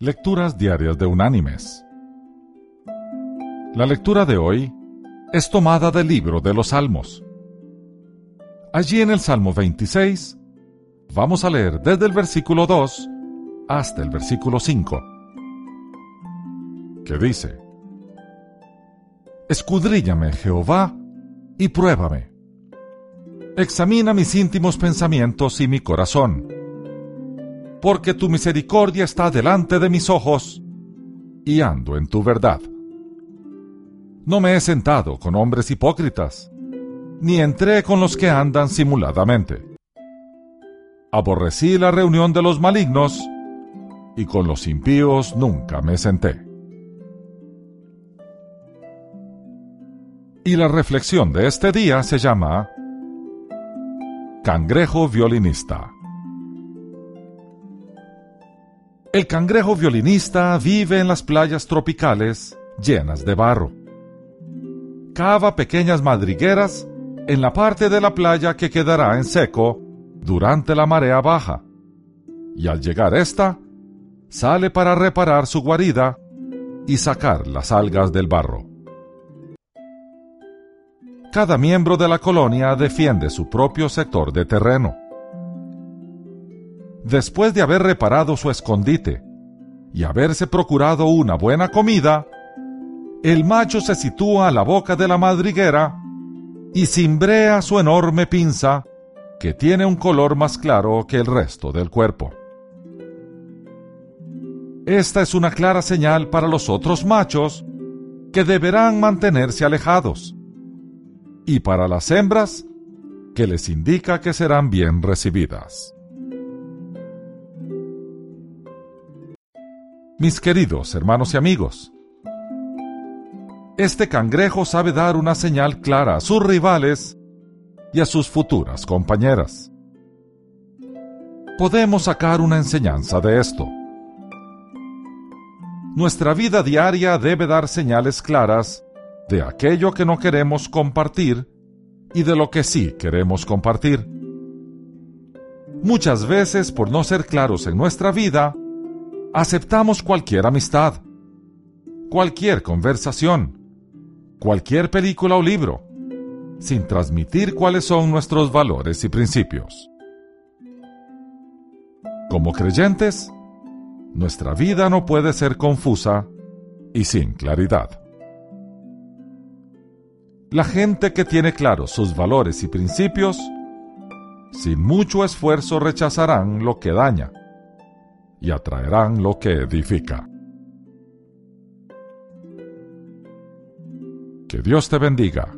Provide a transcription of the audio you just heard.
Lecturas Diarias de Unánimes. La lectura de hoy es tomada del libro de los Salmos. Allí en el Salmo 26 vamos a leer desde el versículo 2 hasta el versículo 5, que dice, Escudríllame, Jehová, y pruébame. Examina mis íntimos pensamientos y mi corazón porque tu misericordia está delante de mis ojos, y ando en tu verdad. No me he sentado con hombres hipócritas, ni entré con los que andan simuladamente. Aborrecí la reunión de los malignos, y con los impíos nunca me senté. Y la reflexión de este día se llama Cangrejo Violinista. El cangrejo violinista vive en las playas tropicales llenas de barro. Cava pequeñas madrigueras en la parte de la playa que quedará en seco durante la marea baja, y al llegar esta, sale para reparar su guarida y sacar las algas del barro. Cada miembro de la colonia defiende su propio sector de terreno después de haber reparado su escondite y haberse procurado una buena comida, el macho se sitúa a la boca de la madriguera y cimbrea su enorme pinza, que tiene un color más claro que el resto del cuerpo. Esta es una clara señal para los otros machos que deberán mantenerse alejados, y para las hembras que les indica que serán bien recibidas. Mis queridos hermanos y amigos, este cangrejo sabe dar una señal clara a sus rivales y a sus futuras compañeras. Podemos sacar una enseñanza de esto. Nuestra vida diaria debe dar señales claras de aquello que no queremos compartir y de lo que sí queremos compartir. Muchas veces, por no ser claros en nuestra vida, aceptamos cualquier amistad, cualquier conversación, cualquier película o libro, sin transmitir cuáles son nuestros valores y principios. Como creyentes, nuestra vida no puede ser confusa y sin claridad. La gente que tiene claros sus valores y principios, sin mucho esfuerzo rechazarán lo que daña y atraerán lo que edifica. Que Dios te bendiga